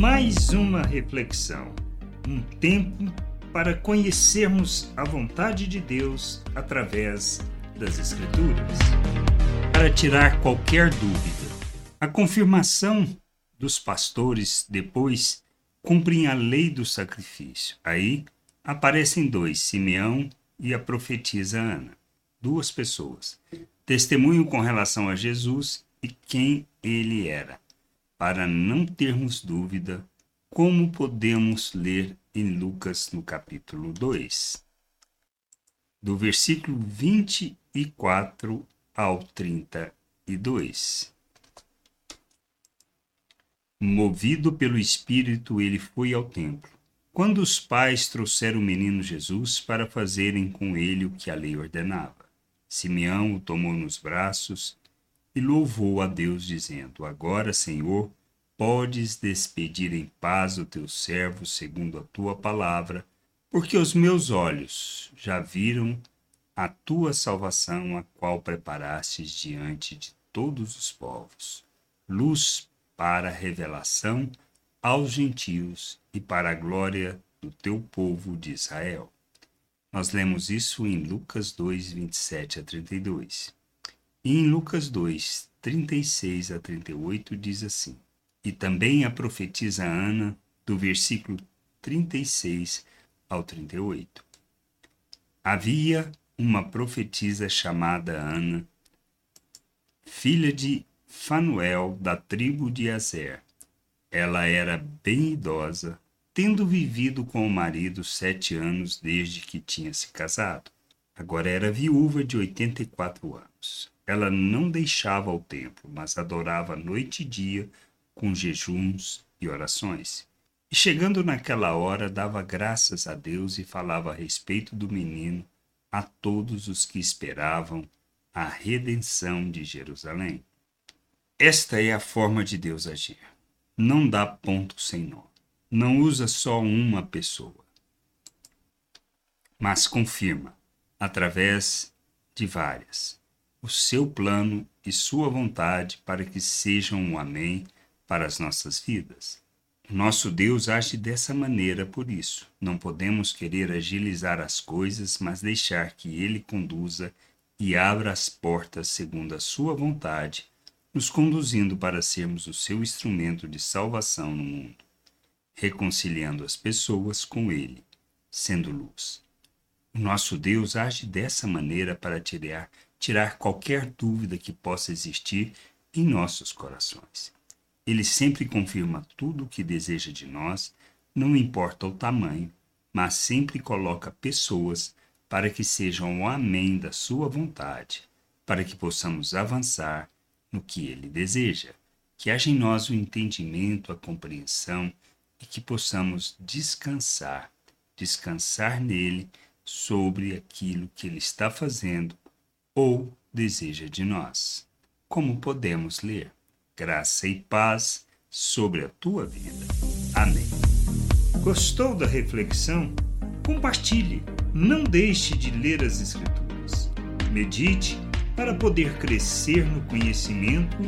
mais uma reflexão, um tempo para conhecermos a vontade de Deus através das Escrituras. Para tirar qualquer dúvida, a confirmação dos pastores depois cumprem a lei do sacrifício. Aí aparecem dois, Simeão e a profetisa Ana, duas pessoas. Testemunham com relação a Jesus e quem ele era. Para não termos dúvida, como podemos ler em Lucas no capítulo 2, do versículo 24 ao 32. Movido pelo Espírito, ele foi ao templo. Quando os pais trouxeram o menino Jesus para fazerem com ele o que a lei ordenava, Simeão o tomou nos braços e louvou a Deus, dizendo: Agora, Senhor, podes despedir em paz o teu servo segundo a tua palavra, porque os meus olhos já viram a tua salvação, a qual preparastes diante de todos os povos, luz para a revelação aos gentios e para a glória do teu povo de Israel. Nós lemos isso em Lucas 2, 27 a 32. E em Lucas 2, 36 a 38 diz assim: E também a profetisa Ana, do versículo 36 ao 38. Havia uma profetisa chamada Ana, filha de Fanuel, da tribo de Azer. Ela era bem idosa, tendo vivido com o marido sete anos desde que tinha se casado. Agora era viúva de 84 anos. Ela não deixava o templo, mas adorava noite e dia com jejuns e orações. E chegando naquela hora, dava graças a Deus e falava a respeito do menino a todos os que esperavam a redenção de Jerusalém. Esta é a forma de Deus agir. Não dá ponto sem nó. Não usa só uma pessoa, mas confirma, através de várias, o seu plano e sua vontade para que sejam um amém para as nossas vidas. Nosso Deus age dessa maneira por isso. Não podemos querer agilizar as coisas, mas deixar que Ele conduza e abra as portas segundo a sua vontade nos conduzindo para sermos o seu instrumento de salvação no mundo, reconciliando as pessoas com Ele, sendo luz. O nosso Deus age dessa maneira para tirar, tirar qualquer dúvida que possa existir em nossos corações. Ele sempre confirma tudo o que deseja de nós, não importa o tamanho, mas sempre coloca pessoas para que sejam o amém da sua vontade, para que possamos avançar no que ele deseja, que haja em nós o entendimento, a compreensão e que possamos descansar, descansar nele sobre aquilo que ele está fazendo ou deseja de nós. Como podemos ler? Graça e paz sobre a tua vida. Amém. Gostou da reflexão? Compartilhe. Não deixe de ler as Escrituras. Medite para poder crescer no conhecimento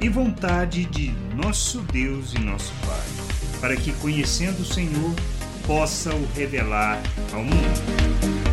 e vontade de nosso Deus e nosso Pai, para que, conhecendo o Senhor, possa o revelar ao mundo.